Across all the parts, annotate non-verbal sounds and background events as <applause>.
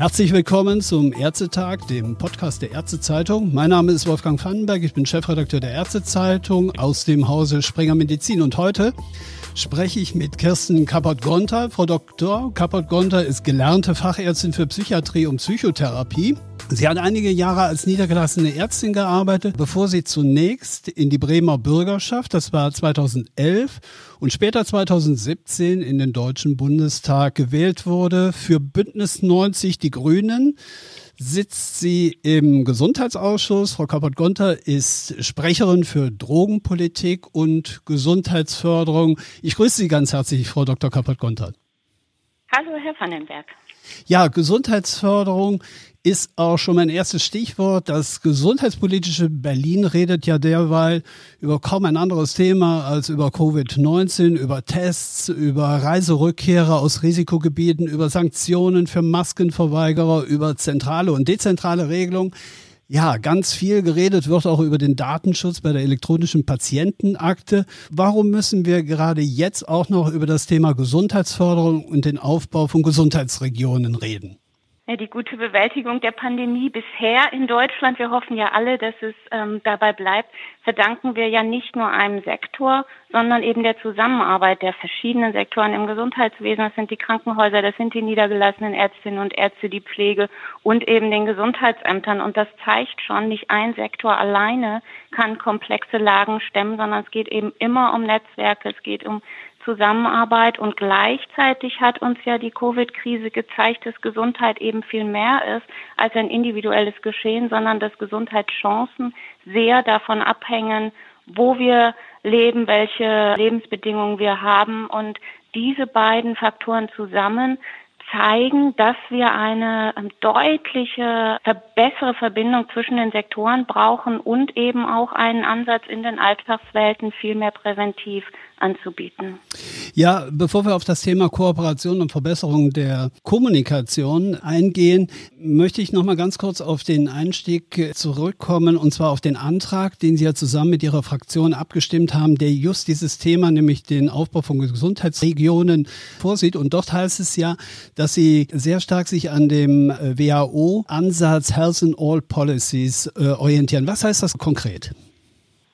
Herzlich willkommen zum Ärztetag, dem Podcast der Ärztezeitung. Mein Name ist Wolfgang Vandenberg, ich bin Chefredakteur der Ärztezeitung aus dem Hause Springer Medizin und heute spreche ich mit Kirsten Kappert-Gonter. Frau Dr. Kappert-Gonter ist gelernte Fachärztin für Psychiatrie und Psychotherapie. Sie hat einige Jahre als niedergelassene Ärztin gearbeitet, bevor sie zunächst in die Bremer Bürgerschaft, das war 2011, und später 2017 in den Deutschen Bundestag gewählt wurde. Für Bündnis 90 Die Grünen sitzt sie im Gesundheitsausschuss. Frau Kappert-Gonter ist Sprecherin für Drogenpolitik und Gesundheitsförderung. Ich grüße Sie ganz herzlich, Frau Dr. Kappert-Gonter. Hallo, Herr Vandenberg. Ja, Gesundheitsförderung ist auch schon mein erstes Stichwort. Das gesundheitspolitische Berlin redet ja derweil über kaum ein anderes Thema als über Covid-19, über Tests, über Reiserückkehrer aus Risikogebieten, über Sanktionen für Maskenverweigerer, über zentrale und dezentrale Regelungen. Ja, ganz viel geredet wird auch über den Datenschutz bei der elektronischen Patientenakte. Warum müssen wir gerade jetzt auch noch über das Thema Gesundheitsförderung und den Aufbau von Gesundheitsregionen reden? Die gute Bewältigung der Pandemie bisher in Deutschland, wir hoffen ja alle, dass es ähm, dabei bleibt, verdanken wir ja nicht nur einem Sektor, sondern eben der Zusammenarbeit der verschiedenen Sektoren im Gesundheitswesen. Das sind die Krankenhäuser, das sind die niedergelassenen Ärztinnen und Ärzte, die Pflege und eben den Gesundheitsämtern. Und das zeigt schon, nicht ein Sektor alleine kann komplexe Lagen stemmen, sondern es geht eben immer um Netzwerke, es geht um Zusammenarbeit und gleichzeitig hat uns ja die Covid-Krise gezeigt, dass Gesundheit eben viel mehr ist als ein individuelles Geschehen, sondern dass Gesundheitschancen sehr davon abhängen, wo wir leben, welche Lebensbedingungen wir haben. Und diese beiden Faktoren zusammen zeigen, dass wir eine ähm, deutliche, bessere Verbindung zwischen den Sektoren brauchen und eben auch einen Ansatz in den Alltagswelten viel mehr präventiv anzubieten. Ja, bevor wir auf das Thema Kooperation und Verbesserung der Kommunikation eingehen, möchte ich noch mal ganz kurz auf den Einstieg zurückkommen und zwar auf den Antrag, den Sie ja zusammen mit Ihrer Fraktion abgestimmt haben, der just dieses Thema, nämlich den Aufbau von Gesundheitsregionen vorsieht. Und dort heißt es ja, dass Sie sehr stark sich an dem äh, WHO-Ansatz Health in All Policies äh, orientieren. Was heißt das konkret?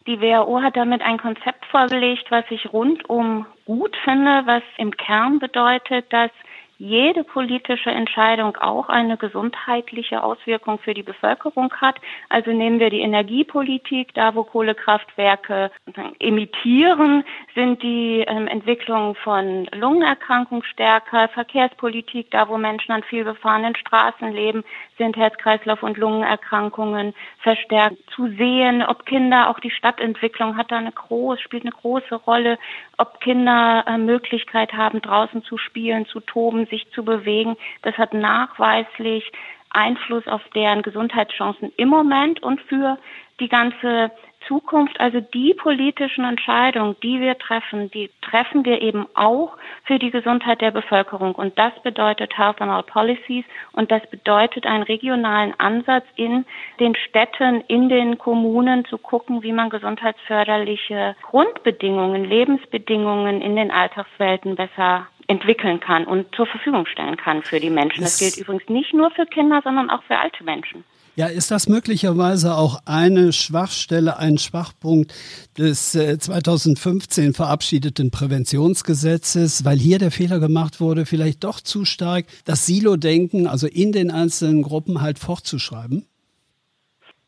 Die WHO hat damit ein Konzept vorgelegt, was ich rundum gut finde, was im Kern bedeutet, dass jede politische Entscheidung auch eine gesundheitliche Auswirkung für die Bevölkerung hat. Also nehmen wir die Energiepolitik, da wo Kohlekraftwerke emittieren, sind die ähm, Entwicklungen von Lungenerkrankungen stärker. Verkehrspolitik, da wo Menschen an viel befahrenen Straßen leben, sind Herz-Kreislauf- und Lungenerkrankungen verstärkt zu sehen. Ob Kinder, auch die Stadtentwicklung hat da eine große, spielt eine große Rolle. Ob Kinder äh, Möglichkeit haben, draußen zu spielen, zu toben, sich zu bewegen. Das hat nachweislich Einfluss auf deren Gesundheitschancen im Moment und für die ganze Zukunft, also die politischen Entscheidungen, die wir treffen, die treffen wir eben auch für die Gesundheit der Bevölkerung. Und das bedeutet Health and All Policies und das bedeutet einen regionalen Ansatz in den Städten, in den Kommunen zu gucken, wie man gesundheitsförderliche Grundbedingungen, Lebensbedingungen in den Alltagswelten besser entwickeln kann und zur Verfügung stellen kann für die Menschen. Das, das gilt übrigens nicht nur für Kinder, sondern auch für alte Menschen. Ja, ist das möglicherweise auch eine Schwachstelle, ein Schwachpunkt des 2015 äh, verabschiedeten Präventionsgesetzes, weil hier der Fehler gemacht wurde, vielleicht doch zu stark das Silo-Denken, also in den einzelnen Gruppen halt fortzuschreiben?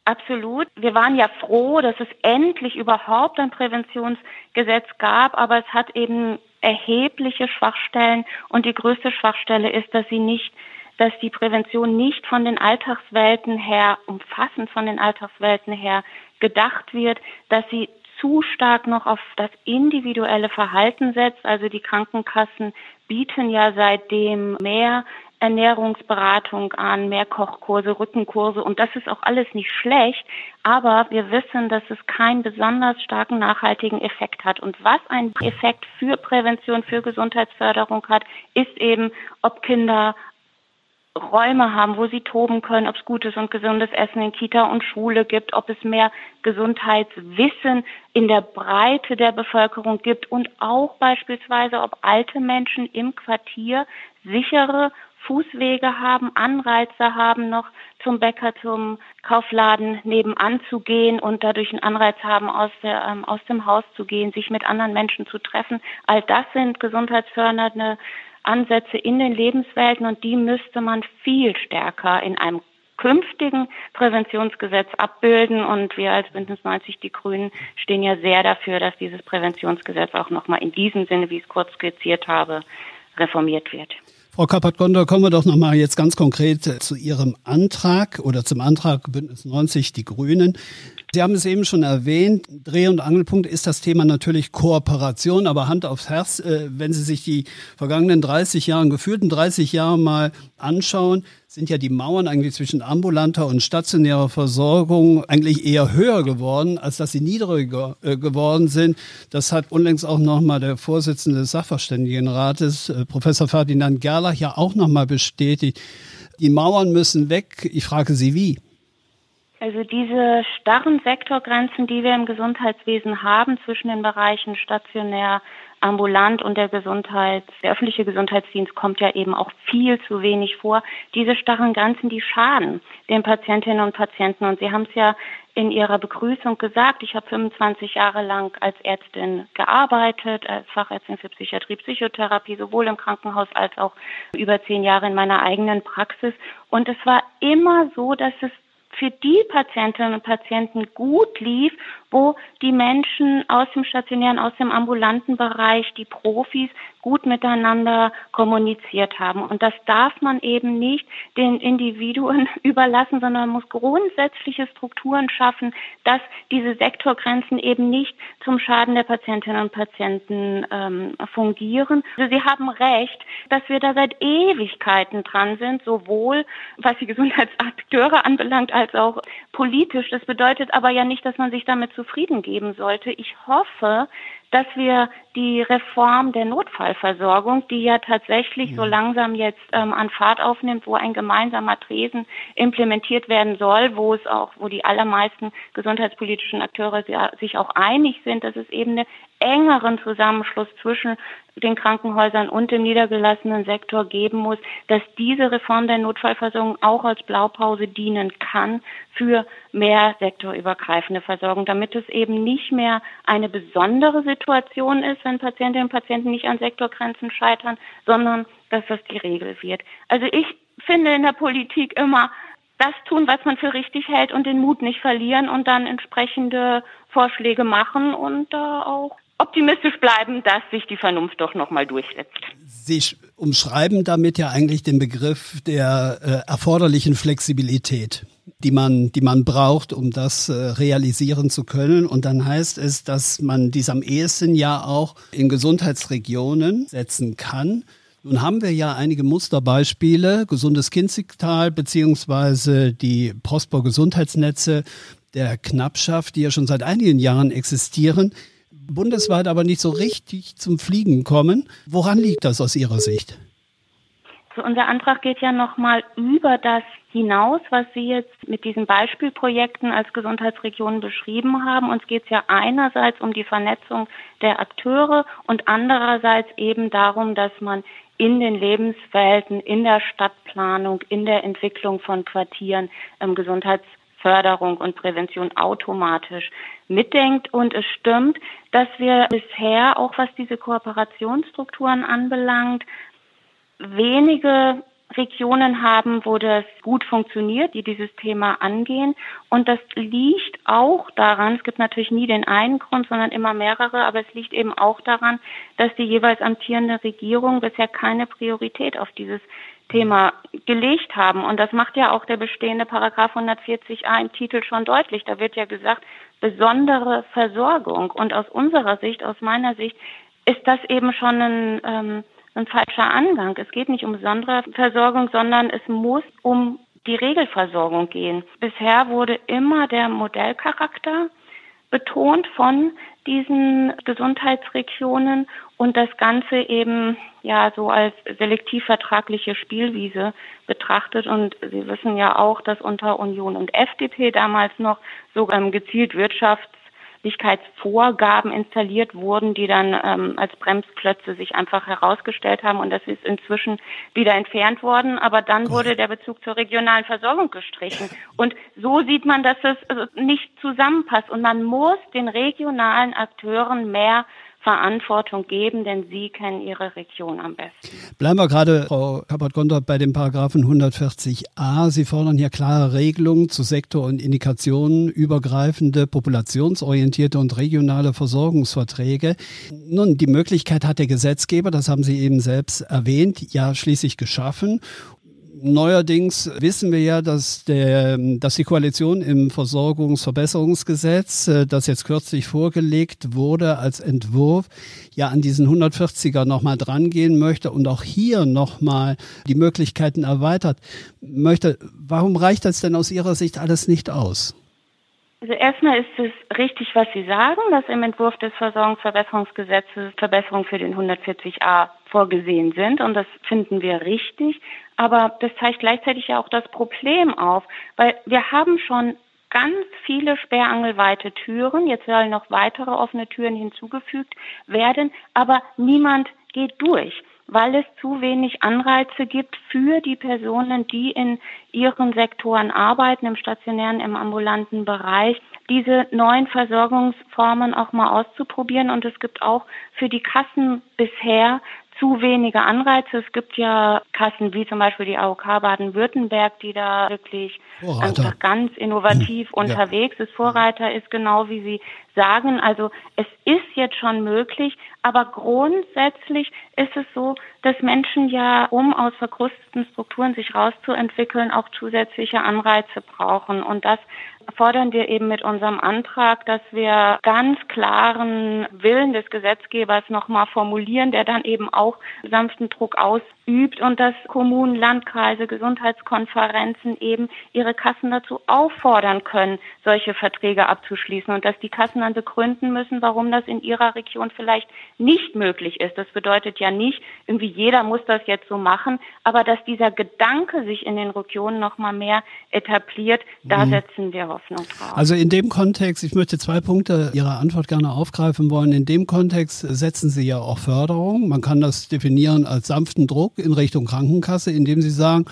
Absolut. Wir waren ja froh, dass es endlich überhaupt ein Präventionsgesetz gab, aber es hat eben erhebliche Schwachstellen und die größte Schwachstelle ist, dass sie nicht dass die Prävention nicht von den Alltagswelten her, umfassend von den Alltagswelten her gedacht wird, dass sie zu stark noch auf das individuelle Verhalten setzt. Also die Krankenkassen bieten ja seitdem mehr Ernährungsberatung an, mehr Kochkurse, Rückenkurse und das ist auch alles nicht schlecht, aber wir wissen, dass es keinen besonders starken nachhaltigen Effekt hat. Und was einen Effekt für Prävention, für Gesundheitsförderung hat, ist eben, ob Kinder Räume haben, wo sie toben können, ob es gutes und gesundes Essen in Kita und Schule gibt, ob es mehr Gesundheitswissen in der Breite der Bevölkerung gibt und auch beispielsweise, ob alte Menschen im Quartier sichere Fußwege haben, Anreize haben, noch zum Bäcker, zum Kaufladen nebenan zu gehen und dadurch einen Anreiz haben, aus, der, ähm, aus dem Haus zu gehen, sich mit anderen Menschen zu treffen. All das sind gesundheitsfördernde Ansätze in den Lebenswelten und die müsste man viel stärker in einem künftigen Präventionsgesetz abbilden. Und wir als Bündnis 90 Die Grünen stehen ja sehr dafür, dass dieses Präventionsgesetz auch nochmal in diesem Sinne, wie ich es kurz skizziert habe, reformiert wird. Frau Kappert-Gondor, kommen wir doch nochmal jetzt ganz konkret zu Ihrem Antrag oder zum Antrag Bündnis 90 Die Grünen. Sie haben es eben schon erwähnt, Dreh- und Angelpunkt ist das Thema natürlich Kooperation, aber Hand aufs Herz, äh, wenn Sie sich die vergangenen 30 Jahre, gefühlten 30 Jahre mal anschauen, sind ja die Mauern eigentlich zwischen ambulanter und stationärer Versorgung eigentlich eher höher geworden, als dass sie niedriger äh, geworden sind. Das hat unlängst auch nochmal der Vorsitzende des Sachverständigenrates, äh, Professor Ferdinand Gerlach, ja auch nochmal bestätigt. Die Mauern müssen weg. Ich frage Sie, wie? Also diese starren Sektorgrenzen, die wir im Gesundheitswesen haben zwischen den Bereichen stationär, ambulant und der Gesundheits, der öffentliche Gesundheitsdienst kommt ja eben auch viel zu wenig vor. Diese starren Grenzen, die schaden den Patientinnen und Patienten. Und Sie haben es ja in Ihrer Begrüßung gesagt, ich habe 25 Jahre lang als Ärztin gearbeitet, als Fachärztin für Psychiatrie, Psychotherapie, sowohl im Krankenhaus als auch über zehn Jahre in meiner eigenen Praxis. Und es war immer so, dass es für die Patientinnen und Patienten gut lief, wo die Menschen aus dem stationären, aus dem ambulanten Bereich, die Profis gut miteinander kommuniziert haben. Und das darf man eben nicht den Individuen <laughs> überlassen, sondern muss grundsätzliche Strukturen schaffen, dass diese Sektorgrenzen eben nicht zum Schaden der Patientinnen und Patienten ähm, fungieren. Also Sie haben recht, dass wir da seit Ewigkeiten dran sind, sowohl was die Gesundheitsakteure anbelangt, als auch politisch. Das bedeutet aber ja nicht, dass man sich damit zufrieden geben sollte. Ich hoffe, dass wir die Reform der Notfallversorgung, die ja tatsächlich so mhm. langsam jetzt ähm, an Fahrt aufnimmt, wo ein gemeinsamer Tresen implementiert werden soll, wo es auch, wo die allermeisten gesundheitspolitischen Akteure sich auch einig sind, dass es eben einen engeren Zusammenschluss zwischen den Krankenhäusern und dem niedergelassenen Sektor geben muss, dass diese Reform der Notfallversorgung auch als Blaupause dienen kann für mehr sektorübergreifende Versorgung, damit es eben nicht mehr eine besondere Situation ist, wenn Patientinnen und Patienten nicht an Sektorgrenzen scheitern, sondern dass das die Regel wird. Also ich finde in der Politik immer das tun, was man für richtig hält und den Mut nicht verlieren und dann entsprechende Vorschläge machen und da auch optimistisch bleiben, dass sich die Vernunft doch nochmal durchsetzt. Sie umschreiben damit ja eigentlich den Begriff der äh, erforderlichen Flexibilität, die man, die man braucht, um das äh, realisieren zu können. Und dann heißt es, dass man dies am ehesten ja auch in Gesundheitsregionen setzen kann. Nun haben wir ja einige Musterbeispiele, gesundes Kinzigtal beziehungsweise die Prosper Gesundheitsnetze der Knappschaft, die ja schon seit einigen Jahren existieren bundesweit aber nicht so richtig zum Fliegen kommen. Woran liegt das aus Ihrer Sicht? Also unser Antrag geht ja nochmal über das hinaus, was Sie jetzt mit diesen Beispielprojekten als Gesundheitsregionen beschrieben haben. Uns geht es ja einerseits um die Vernetzung der Akteure und andererseits eben darum, dass man in den Lebenswelten, in der Stadtplanung, in der Entwicklung von Quartieren ähm, Gesundheits Förderung und Prävention automatisch mitdenkt. Und es stimmt, dass wir bisher, auch was diese Kooperationsstrukturen anbelangt, wenige Regionen haben, wo das gut funktioniert, die dieses Thema angehen. Und das liegt auch daran, es gibt natürlich nie den einen Grund, sondern immer mehrere, aber es liegt eben auch daran, dass die jeweils amtierende Regierung bisher keine Priorität auf dieses Thema gelegt haben. Und das macht ja auch der bestehende Paragraph 140a im Titel schon deutlich. Da wird ja gesagt, besondere Versorgung. Und aus unserer Sicht, aus meiner Sicht, ist das eben schon ein, ähm, ein falscher Angang. Es geht nicht um besondere Versorgung, sondern es muss um die Regelversorgung gehen. Bisher wurde immer der Modellcharakter betont von diesen Gesundheitsregionen und das Ganze eben ja so als selektiv vertragliche Spielwiese betrachtet. Und Sie wissen ja auch, dass unter Union und FDP damals noch so ähm, gezielt Wirtschafts Vorgaben installiert wurden, die dann ähm, als Bremsklötze sich einfach herausgestellt haben. Und das ist inzwischen wieder entfernt worden. Aber dann wurde der Bezug zur regionalen Versorgung gestrichen. Und so sieht man, dass es also nicht zusammenpasst. Und man muss den regionalen Akteuren mehr Verantwortung geben, denn sie kennen ihre Region am besten. Bleiben wir gerade, Frau Kappert-Gonter, bei dem Paragraphen 140a. Sie fordern hier klare Regelungen zu Sektor- und Indikationen, übergreifende, populationsorientierte und regionale Versorgungsverträge. Nun, die Möglichkeit hat der Gesetzgeber, das haben Sie eben selbst erwähnt, ja schließlich geschaffen. Neuerdings wissen wir ja, dass, der, dass die Koalition im Versorgungsverbesserungsgesetz, äh, das jetzt kürzlich vorgelegt wurde als Entwurf, ja an diesen 140er nochmal drangehen möchte und auch hier nochmal die Möglichkeiten erweitert möchte. Warum reicht das denn aus Ihrer Sicht alles nicht aus? Also erstmal ist es richtig, was Sie sagen, dass im Entwurf des Versorgungsverbesserungsgesetzes Verbesserungen für den 140a vorgesehen sind und das finden wir richtig. Aber das zeigt gleichzeitig ja auch das Problem auf, weil wir haben schon ganz viele sperrangelweite Türen. Jetzt sollen noch weitere offene Türen hinzugefügt werden, aber niemand geht durch weil es zu wenig Anreize gibt für die Personen, die in ihren Sektoren arbeiten, im stationären, im ambulanten Bereich, diese neuen Versorgungsformen auch mal auszuprobieren. Und es gibt auch für die Kassen bisher zu wenige Anreize. Es gibt ja Kassen wie zum Beispiel die AOK Baden-Württemberg, die da wirklich einfach ganz innovativ hm. unterwegs ist. Vorreiter ist genau wie Sie sagen. Also es ist jetzt schon möglich, aber grundsätzlich ist es so, dass Menschen ja, um aus verkrusteten Strukturen sich rauszuentwickeln, auch zusätzliche Anreize brauchen. Und das fordern wir eben mit unserem Antrag, dass wir ganz klaren Willen des Gesetzgebers nochmal formulieren, der dann eben auch sanften Druck ausübt und dass Kommunen, Landkreise, Gesundheitskonferenzen eben ihre Kassen dazu auffordern können, solche Verträge abzuschließen und dass die Kassen dann begründen müssen, warum das in ihrer Region vielleicht nicht möglich ist. Das bedeutet ja nicht, irgendwie jeder muss das jetzt so machen, aber dass dieser Gedanke sich in den Regionen nochmal mehr etabliert, da mhm. setzen wir Hoffnung drauf. Also in dem Kontext, ich möchte zwei Punkte Ihrer Antwort gerne aufgreifen wollen. In dem Kontext setzen Sie ja auch Förderung. Man kann das definieren als sanften Druck in Richtung Krankenkasse, indem Sie sagen,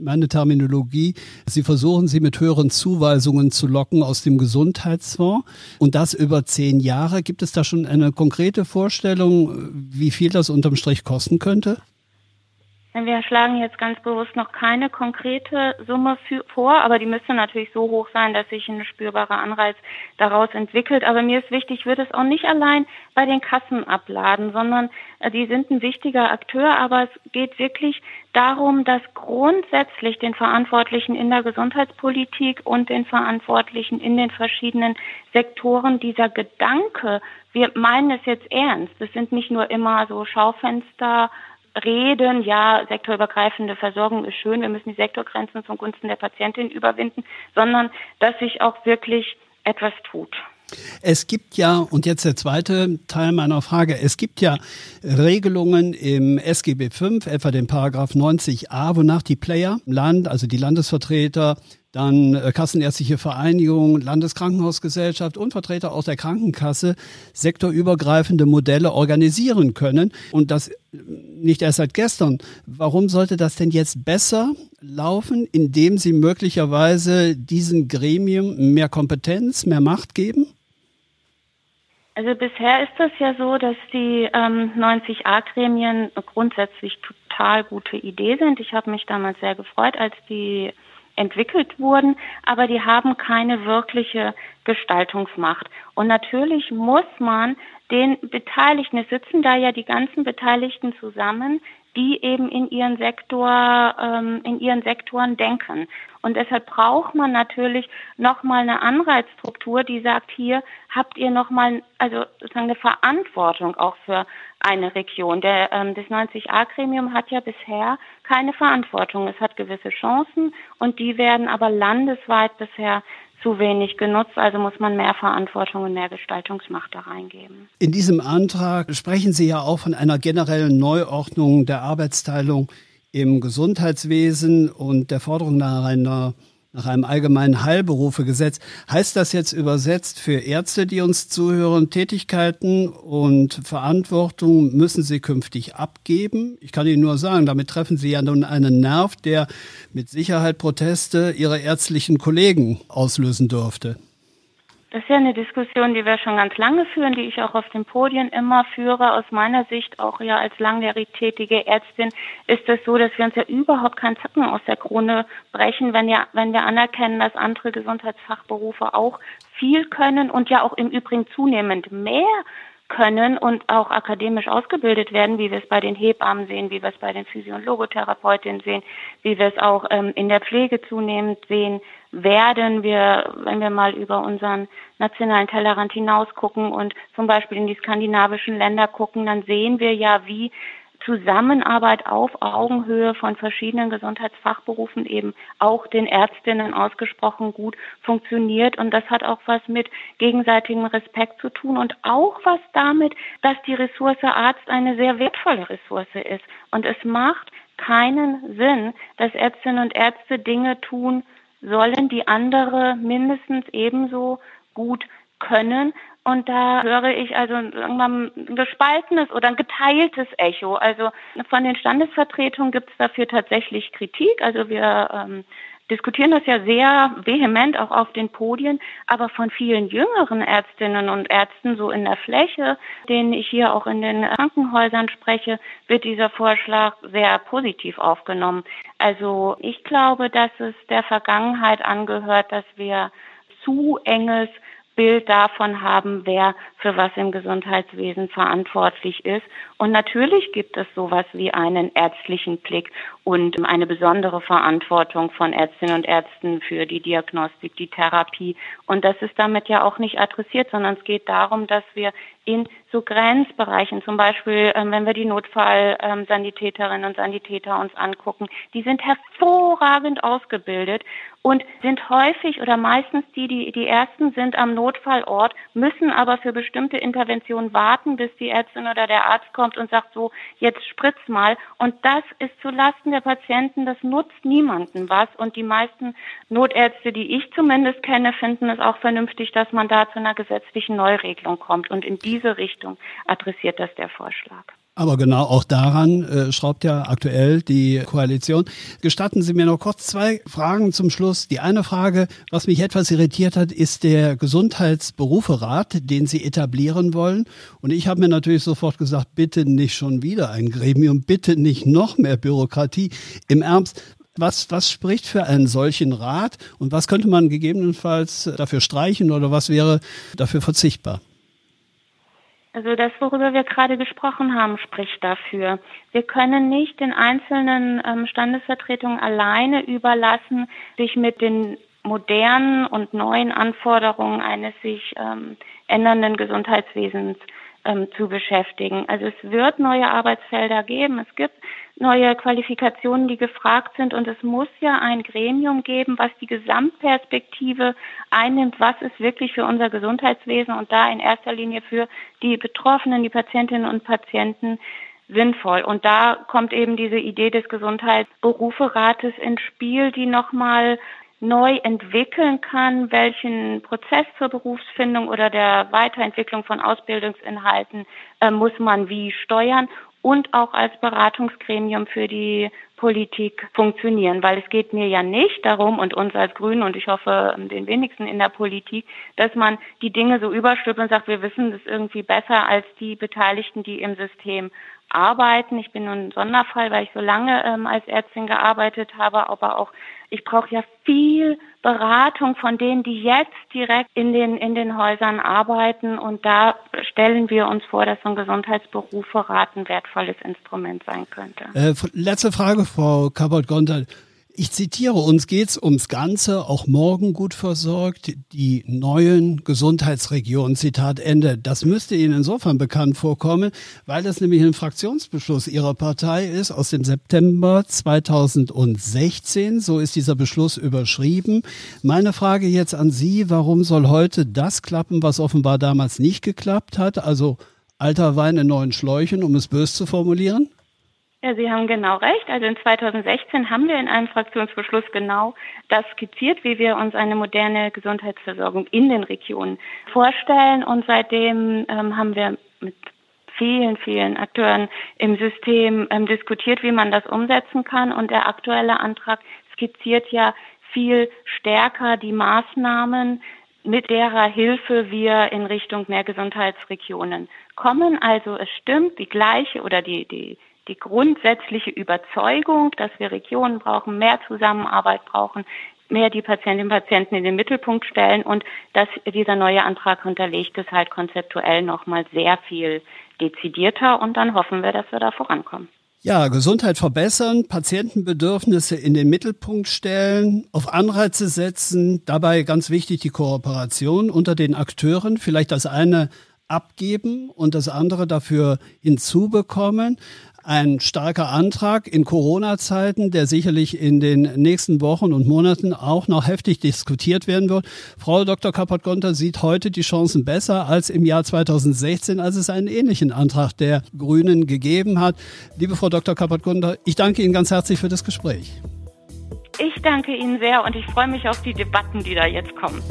meine Terminologie, Sie versuchen sie mit höheren Zuweisungen zu locken aus dem Gesundheitsfonds und das über zehn Jahre. Gibt es da schon eine konkrete Vorstellung, wie viel das unterm Strich kosten könnte? Wir schlagen jetzt ganz bewusst noch keine konkrete Summe für, vor, aber die müsste natürlich so hoch sein, dass sich ein spürbarer Anreiz daraus entwickelt. Aber mir ist wichtig, wird es auch nicht allein bei den Kassen abladen, sondern äh, die sind ein wichtiger Akteur, aber es geht wirklich darum, dass grundsätzlich den Verantwortlichen in der Gesundheitspolitik und den Verantwortlichen in den verschiedenen Sektoren dieser Gedanke, wir meinen es jetzt ernst, es sind nicht nur immer so Schaufenster, reden, ja, sektorübergreifende Versorgung ist schön, wir müssen die Sektorgrenzen zum Gunsten der Patientin überwinden, sondern dass sich auch wirklich etwas tut. Es gibt ja, und jetzt der zweite Teil meiner Frage, es gibt ja Regelungen im SGB V, etwa den Paragraph 90a, wonach die Player, Land, also die Landesvertreter, dann äh, Kassenärztliche Vereinigung, Landeskrankenhausgesellschaft und Vertreter aus der Krankenkasse sektorübergreifende Modelle organisieren können. Und das nicht erst seit gestern. Warum sollte das denn jetzt besser laufen, indem Sie möglicherweise diesen Gremium mehr Kompetenz, mehr Macht geben? Also bisher ist es ja so, dass die ähm, 90a-Gremien grundsätzlich total gute Idee sind. Ich habe mich damals sehr gefreut, als die entwickelt wurden, aber die haben keine wirkliche Gestaltungsmacht. Und natürlich muss man den Beteiligten, es sitzen da ja die ganzen Beteiligten zusammen, die eben in ihren Sektor, ähm, in ihren Sektoren denken. Und deshalb braucht man natürlich nochmal eine Anreizstruktur, die sagt, hier habt ihr nochmal, also sozusagen eine Verantwortung auch für eine Region. Der, ähm, das 90a-Gremium hat ja bisher keine Verantwortung. Es hat gewisse Chancen und die werden aber landesweit bisher zu wenig genutzt. Also muss man mehr Verantwortung und mehr Gestaltungsmacht da reingeben. In diesem Antrag sprechen Sie ja auch von einer generellen Neuordnung der Arbeitsteilung im Gesundheitswesen und der Forderung nach einer nach einem allgemeinen Heilberufegesetz. Heißt das jetzt übersetzt für Ärzte, die uns zuhören, Tätigkeiten und Verantwortung müssen sie künftig abgeben? Ich kann Ihnen nur sagen, damit treffen Sie ja nun einen Nerv, der mit Sicherheit Proteste Ihrer ärztlichen Kollegen auslösen dürfte. Das ist ja eine Diskussion, die wir schon ganz lange führen, die ich auch auf den Podien immer führe. Aus meiner Sicht, auch ja als langjährig tätige Ärztin, ist es so, dass wir uns ja überhaupt keinen Zacken aus der Krone brechen, wenn, ja, wenn wir anerkennen, dass andere Gesundheitsfachberufe auch viel können und ja auch im Übrigen zunehmend mehr können und auch akademisch ausgebildet werden, wie wir es bei den Hebammen sehen, wie wir es bei den Physio- und Logotherapeutinnen sehen, wie wir es auch ähm, in der Pflege zunehmend sehen werden. Wir, wenn wir mal über unseren nationalen Tellerrand hinaus gucken und zum Beispiel in die skandinavischen Länder gucken, dann sehen wir ja, wie Zusammenarbeit auf Augenhöhe von verschiedenen Gesundheitsfachberufen eben auch den Ärztinnen ausgesprochen gut funktioniert. Und das hat auch was mit gegenseitigem Respekt zu tun und auch was damit, dass die Ressource Arzt eine sehr wertvolle Ressource ist. Und es macht keinen Sinn, dass Ärztinnen und Ärzte Dinge tun sollen, die andere mindestens ebenso gut können, und da höre ich also irgendwann ein gespaltenes oder ein geteiltes Echo. Also von den Standesvertretungen gibt es dafür tatsächlich Kritik. Also wir ähm, diskutieren das ja sehr vehement auch auf den Podien, aber von vielen jüngeren Ärztinnen und Ärzten so in der Fläche, denen ich hier auch in den Krankenhäusern spreche, wird dieser Vorschlag sehr positiv aufgenommen. Also ich glaube, dass es der Vergangenheit angehört, dass wir zu enges Bild davon haben, wer für was im Gesundheitswesen verantwortlich ist. Und natürlich gibt es sowas wie einen ärztlichen Blick und eine besondere Verantwortung von Ärztinnen und Ärzten für die Diagnostik, die Therapie. Und das ist damit ja auch nicht adressiert, sondern es geht darum, dass wir in so Grenzbereichen, zum Beispiel, ähm, wenn wir die Notfallsanitäterinnen und Sanitäter uns angucken, die sind hervorragend ausgebildet und sind häufig oder meistens die, die die ersten sind am Notfallort, müssen aber für bestimmte Interventionen warten, bis die Ärztin oder der Arzt kommt und sagt so, jetzt spritz mal. Und das ist zulasten der Patienten, das nutzt niemanden was. Und die meisten Notärzte, die ich zumindest kenne, finden es auch vernünftig, dass man da zu einer gesetzlichen Neuregelung kommt. Und in diese Richtung adressiert das der Vorschlag. Aber genau auch daran äh, schraubt ja aktuell die Koalition. Gestatten Sie mir noch kurz zwei Fragen zum Schluss. Die eine Frage, was mich etwas irritiert hat, ist der Gesundheitsberuferat, den Sie etablieren wollen. Und ich habe mir natürlich sofort gesagt, bitte nicht schon wieder ein Gremium, bitte nicht noch mehr Bürokratie. Im Ernst, was, was spricht für einen solchen Rat und was könnte man gegebenenfalls dafür streichen oder was wäre dafür verzichtbar? Also das, worüber wir gerade gesprochen haben, spricht dafür. Wir können nicht den einzelnen ähm, Standesvertretungen alleine überlassen, sich mit den modernen und neuen Anforderungen eines sich ähm, ändernden Gesundheitswesens ähm, zu beschäftigen. Also es wird neue Arbeitsfelder geben, es gibt neue Qualifikationen, die gefragt sind und es muss ja ein Gremium geben, was die Gesamtperspektive einnimmt, was ist wirklich für unser Gesundheitswesen und da in erster Linie für die Betroffenen, die Patientinnen und Patienten sinnvoll. Und da kommt eben diese Idee des Gesundheitsberuferates ins Spiel, die nochmal neu entwickeln kann, welchen Prozess zur Berufsfindung oder der Weiterentwicklung von Ausbildungsinhalten äh, muss man wie steuern und auch als Beratungsgremium für die Politik funktionieren, weil es geht mir ja nicht darum und uns als Grünen und ich hoffe den wenigsten in der Politik, dass man die Dinge so überstülpt und sagt, wir wissen das irgendwie besser als die Beteiligten, die im System arbeiten. Ich bin nun ein Sonderfall, weil ich so lange ähm, als Ärztin gearbeitet habe, aber auch ich brauche ja viel Beratung von denen, die jetzt direkt in den, in den Häusern arbeiten. Und da stellen wir uns vor, dass so ein Gesundheitsberuferat ein wertvolles Instrument sein könnte. Äh, letzte Frage, Frau Kappert-Gonter. Ich zitiere, uns geht's ums Ganze, auch morgen gut versorgt, die neuen Gesundheitsregionen, Zitat Ende. Das müsste Ihnen insofern bekannt vorkommen, weil das nämlich ein Fraktionsbeschluss Ihrer Partei ist aus dem September 2016. So ist dieser Beschluss überschrieben. Meine Frage jetzt an Sie, warum soll heute das klappen, was offenbar damals nicht geklappt hat? Also alter Wein in neuen Schläuchen, um es bös zu formulieren? Ja, Sie haben genau recht. Also in 2016 haben wir in einem Fraktionsbeschluss genau das skizziert, wie wir uns eine moderne Gesundheitsversorgung in den Regionen vorstellen. Und seitdem ähm, haben wir mit vielen, vielen Akteuren im System ähm, diskutiert, wie man das umsetzen kann. Und der aktuelle Antrag skizziert ja viel stärker die Maßnahmen, mit derer Hilfe wir in Richtung mehr Gesundheitsregionen kommen. Also es stimmt, die gleiche oder die, die die grundsätzliche Überzeugung, dass wir Regionen brauchen, mehr Zusammenarbeit brauchen, mehr die Patientinnen und Patienten in den Mittelpunkt stellen und dass dieser neue Antrag unterlegt ist halt konzeptuell nochmal sehr viel dezidierter und dann hoffen wir, dass wir da vorankommen. Ja, Gesundheit verbessern, Patientenbedürfnisse in den Mittelpunkt stellen, auf Anreize setzen, dabei ganz wichtig die Kooperation unter den Akteuren, vielleicht das eine abgeben und das andere dafür hinzubekommen ein starker Antrag in Corona-Zeiten, der sicherlich in den nächsten Wochen und Monaten auch noch heftig diskutiert werden wird. Frau Dr. Kappert-Gonter sieht heute die Chancen besser als im Jahr 2016, als es einen ähnlichen Antrag der Grünen gegeben hat. Liebe Frau Dr. Kappert-Gonter, ich danke Ihnen ganz herzlich für das Gespräch. Ich danke Ihnen sehr und ich freue mich auf die Debatten, die da jetzt kommen.